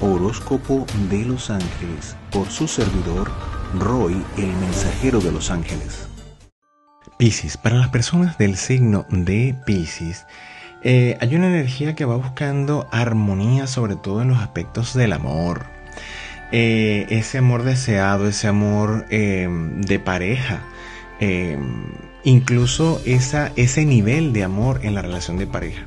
Horóscopo de los Ángeles por su servidor Roy, el mensajero de los ángeles. Piscis, para las personas del signo de Piscis, eh, hay una energía que va buscando armonía sobre todo en los aspectos del amor. Eh, ese amor deseado, ese amor eh, de pareja, incluso esa, ese nivel de amor en la relación de pareja.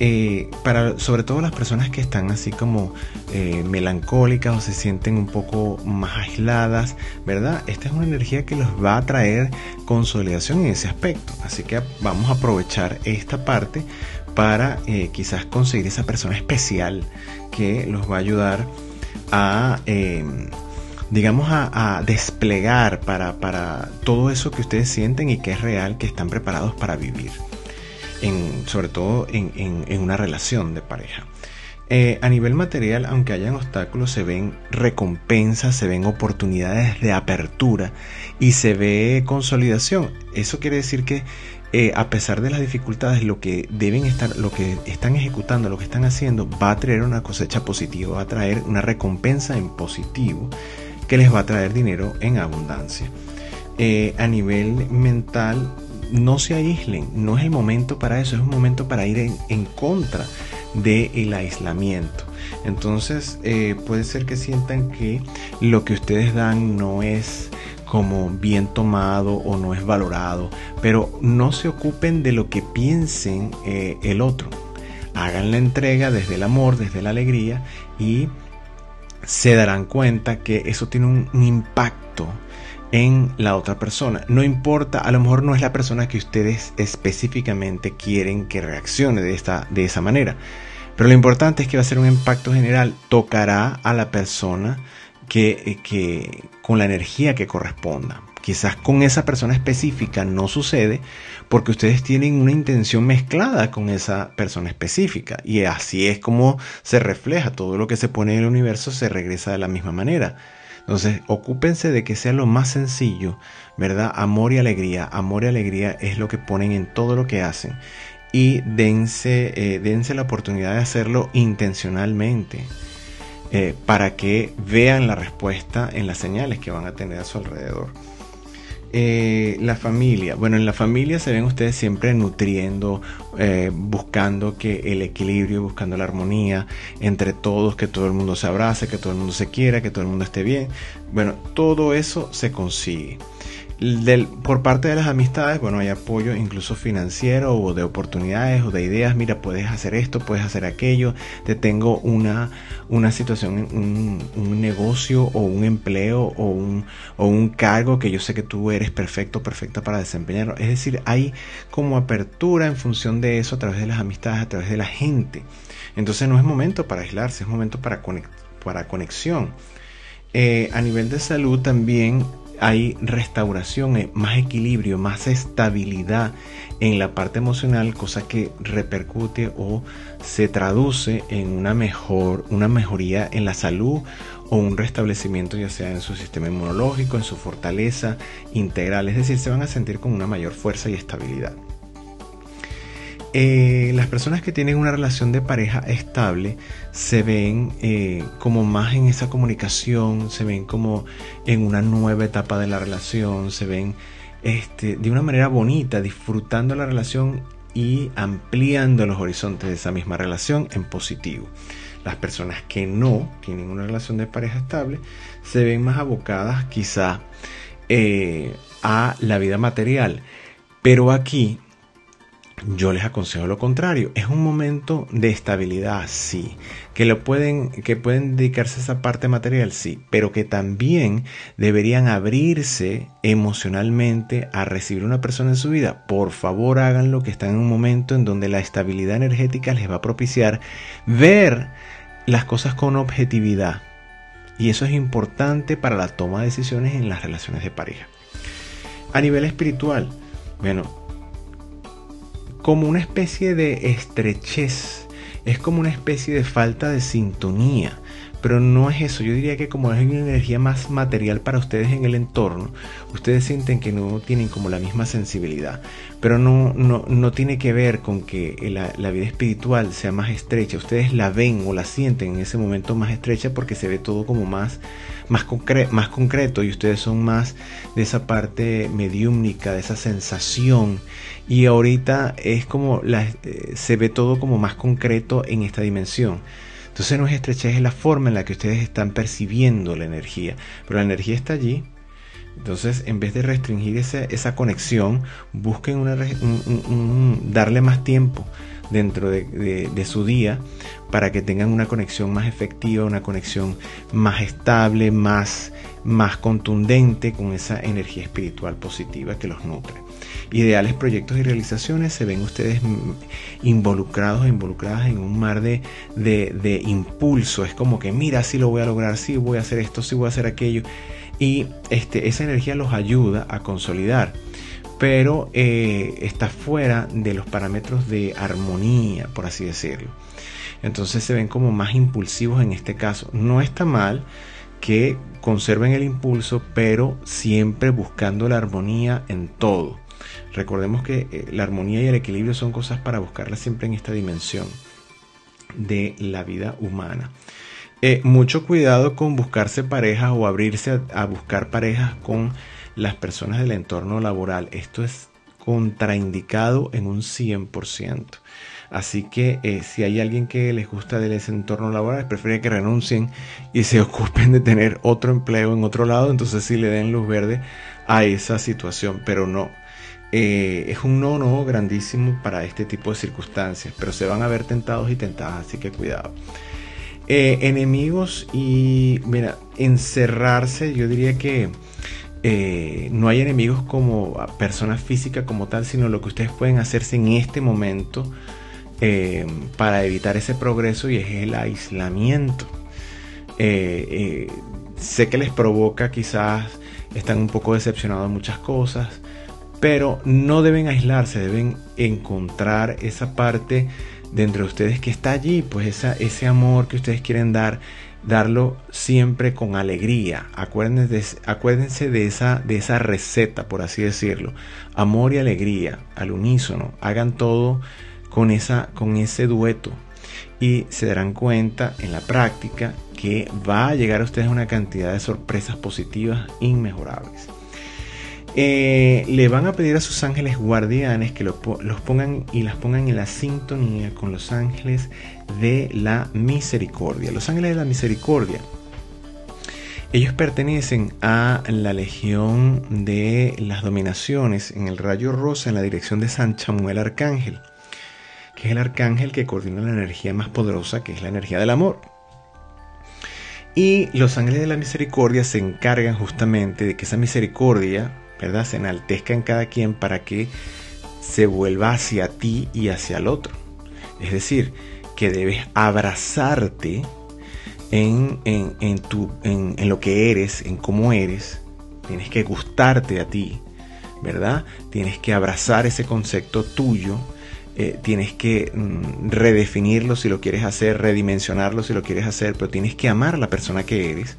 Eh, para sobre todo las personas que están así como eh, melancólicas o se sienten un poco más aisladas, ¿verdad? Esta es una energía que los va a traer consolidación en ese aspecto. Así que vamos a aprovechar esta parte para eh, quizás conseguir esa persona especial que los va a ayudar a digamos, a, desplegar para, para, todo eso que ustedes sienten y que es real, que están preparados para vivir sobre todo en, una relación de pareja. Eh, a nivel material, aunque hayan obstáculos, se ven recompensas, se ven oportunidades de apertura y se ve consolidación. Eso quiere decir que eh, a pesar de las dificultades, lo que deben estar, lo que están ejecutando, lo que están haciendo, va a traer una cosecha positiva, va a traer una recompensa en positivo que les va a traer dinero en abundancia. Eh, a nivel mental, no se aíslen, no es el momento para eso, es un momento para ir en, contra del aislamiento. Entonces eh, puede ser que sientan que lo que ustedes dan no es como bien tomado o no es valorado, pero no se ocupen de lo que piensen eh, el otro. Hagan la entrega desde el amor, desde la alegría y se darán cuenta que eso tiene un impacto en la otra persona. No importa, a lo mejor no es la persona que ustedes específicamente quieren que reaccione de, esta, de esa manera. Pero lo importante es que va a ser un impacto general. Tocará a la persona que, eh, que con la energía que corresponda. Quizás con esa persona específica no sucede porque ustedes tienen una intención mezclada con esa persona específica. Y así es como se refleja todo lo que se pone en el universo, se regresa de la misma manera. Entonces, ocúpense de que sea lo más sencillo, ¿verdad? Amor y alegría. Amor y alegría es lo que ponen en todo lo que hacen. Y dense, eh, dense la oportunidad de hacerlo intencionalmente. Eh, para que vean la respuesta en las señales que van a tener a su alrededor. Eh, la familia. Bueno, en la familia se ven ustedes siempre nutriendo, eh, buscando que el equilibrio, buscando la armonía entre todos, que todo el mundo se abrace, que todo el mundo se quiera, que todo el mundo esté bien. Bueno, todo eso se consigue por parte de las amistades, bueno, hay apoyo incluso financiero o de oportunidades o de ideas. Mira, puedes hacer esto, puedes hacer aquello. Te tengo una, una situación, un, un negocio o un empleo o un, o un cargo que yo sé que tú eres perfecto, perfecta para desempeñarlo. Es decir, hay como apertura en función de eso a través de las amistades, a través de la gente. Entonces no es momento para aislarse, es momento para, para conexión. Eh, a nivel de salud también hay restauración, eh, más equilibrio, más estabilidad en la parte emocional, cosa que repercute o se traduce en una mejor, una mejoría en la salud o un restablecimiento ya sea en su sistema inmunológico, en su fortaleza integral, es decir, se van a sentir con una mayor fuerza y estabilidad. Eh, las personas que tienen una relación de pareja estable se ven eh, como más en esa comunicación, se ven como en una nueva etapa de la relación, se ven este, de una manera bonita, disfrutando la relación y ampliando los horizontes de esa misma relación en positivo. Las personas que no tienen una relación de pareja estable se ven más abocadas quizá eh, a la vida material. Pero aquí yo les aconsejo lo contrario. Es un momento de estabilidad, sí. Que lo pueden, que pueden dedicarse a esa parte material, sí. Pero que también deberían abrirse emocionalmente a recibir una persona en su vida. Por favor, háganlo que están en un momento en donde la estabilidad energética les va a propiciar ver las cosas con objetividad. Y eso es importante para la toma de decisiones en las relaciones de pareja. A nivel espiritual, bueno, como una especie de estrechez, es como una especie de falta de sintonía, pero no es eso. Yo diría que como es una energía más material para ustedes en el entorno, ustedes sienten que no tienen como la misma sensibilidad. Pero no, no, tiene que ver con que la, vida espiritual sea más estrecha. Ustedes la ven o la sienten en ese momento más estrecha porque se ve todo como más, más, más concreto y ustedes son más de esa parte mediúmnica, de esa sensación. Y ahorita es como eh, se ve todo como más concreto en esta dimensión. Entonces no es estrechez, es la forma en la que ustedes están percibiendo la energía. Pero la energía está allí. Entonces, en vez de restringir esa, conexión, busquen darle más tiempo dentro de, su día para que tengan una conexión más efectiva, una conexión más estable, más, más contundente con esa energía espiritual positiva que los nutre ideales proyectos y realizaciones, se ven ustedes involucrados e involucradas en un mar de, de, impulso. Es como que, mira, si lo voy a lograr, si voy a hacer esto, si voy a hacer aquello. Y este, esa energía los ayuda a consolidar pero eh, está fuera de los parámetros de armonía, por así decirlo. Entonces se ven como más impulsivos en este caso. No está mal que conserven el impulso, pero siempre buscando la armonía en todo. Recordemos que eh, la armonía y el equilibrio son cosas para buscarlas siempre en esta dimensión de la vida humana. Eh, mucho cuidado con buscarse parejas o abrirse a, buscar parejas con las personas del entorno laboral. Esto es contraindicado en un 100%. Así que eh, si hay alguien que les gusta de ese entorno laboral, prefiere que renuncien y se ocupen de tener otro empleo en otro lado. Entonces sí le den luz verde a esa situación, pero no eh, es un no no grandísimo para este tipo de circunstancias, pero se van a ver tentados y tentadas, así que cuidado. Eh, enemigos y, mira, encerrarse, yo diría que eh, no hay enemigos como personas físicas como tal, sino lo que ustedes pueden hacerse en este momento para evitar ese progreso y es el aislamiento. sé que les provoca quizás, están un poco decepcionados de muchas cosas, pero no deben aislarse, deben encontrar esa parte de ustedes que está allí, pues ese amor que ustedes quieren dar, darlo siempre con alegría. Acuérdense de, acuérdense de, esa, de esa receta, por así decirlo. Amor y alegría al unísono. Hagan todo con, esa, con ese dueto. Y se darán cuenta en la práctica que va a llegar a ustedes una cantidad de sorpresas positivas inmejorables. Eh, le van a pedir a sus ángeles guardianes que los pongan y las pongan en la sintonía con los ángeles de la misericordia. Los ángeles de la misericordia. Ellos pertenecen a la legión de las dominaciones en el rayo rosa en la dirección de San Chamuel Arcángel, que es el arcángel que coordina la energía más poderosa, que es la energía del amor. Y los ángeles de la misericordia se encargan justamente de que esa misericordia ¿verdad? Se enaltezca en cada quien para que se vuelva hacia ti y hacia el otro. Es decir, que debes abrazarte en, en, tu, en, en lo que eres, en cómo eres. Tienes que gustarte a ti, ¿verdad? Tienes que abrazar ese concepto tuyo. Eh, tienes que mm, redefinirlo si lo quieres hacer, redimensionarlo si lo quieres hacer, pero tienes que amar a la persona que eres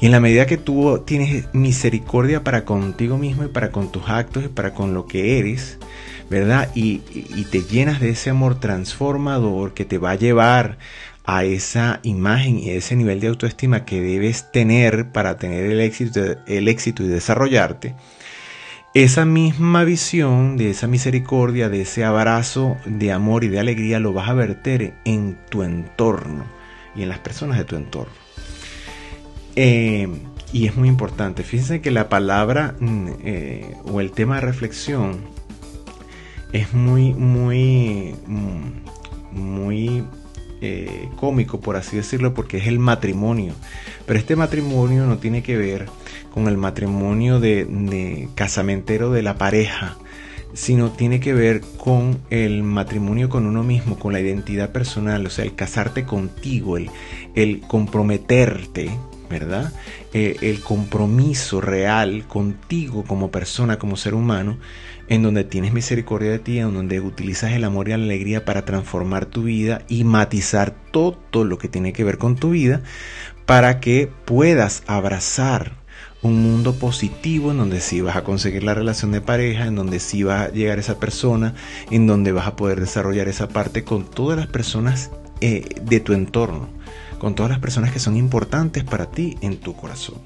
y en la medida que tú tienes misericordia para contigo mismo y para con tus actos y para con lo que eres, ¿verdad? Y, te llenas de ese amor transformador que te va a llevar a esa imagen y a ese nivel de autoestima que debes tener para tener el éxito, el éxito y desarrollarte, esa misma visión de esa misericordia, de ese abrazo de amor y de alegría lo vas a verter en tu entorno y en las personas de tu entorno. Eh, y es muy importante. Fíjense que la palabra mm, eh, o el tema de reflexión es muy, muy, mm, muy eh, cómico, por así decirlo, porque es el matrimonio. Pero este matrimonio no tiene que ver con el matrimonio de, casamentero de la pareja, sino tiene que ver con el matrimonio con uno mismo, con la identidad personal, o sea, el casarte contigo, el comprometerte ¿verdad? Eh, el compromiso real contigo como persona, como ser humano, en donde tienes misericordia de ti, en donde utilizas el amor y la alegría para transformar tu vida y matizar todo lo que tiene que ver con tu vida, para que puedas abrazar un mundo positivo en donde sí vas a conseguir la relación de pareja, en donde sí va a llegar esa persona, en donde vas a poder desarrollar esa parte con todas las personas eh, de tu entorno, con todas las personas que son importantes para ti en tu corazón.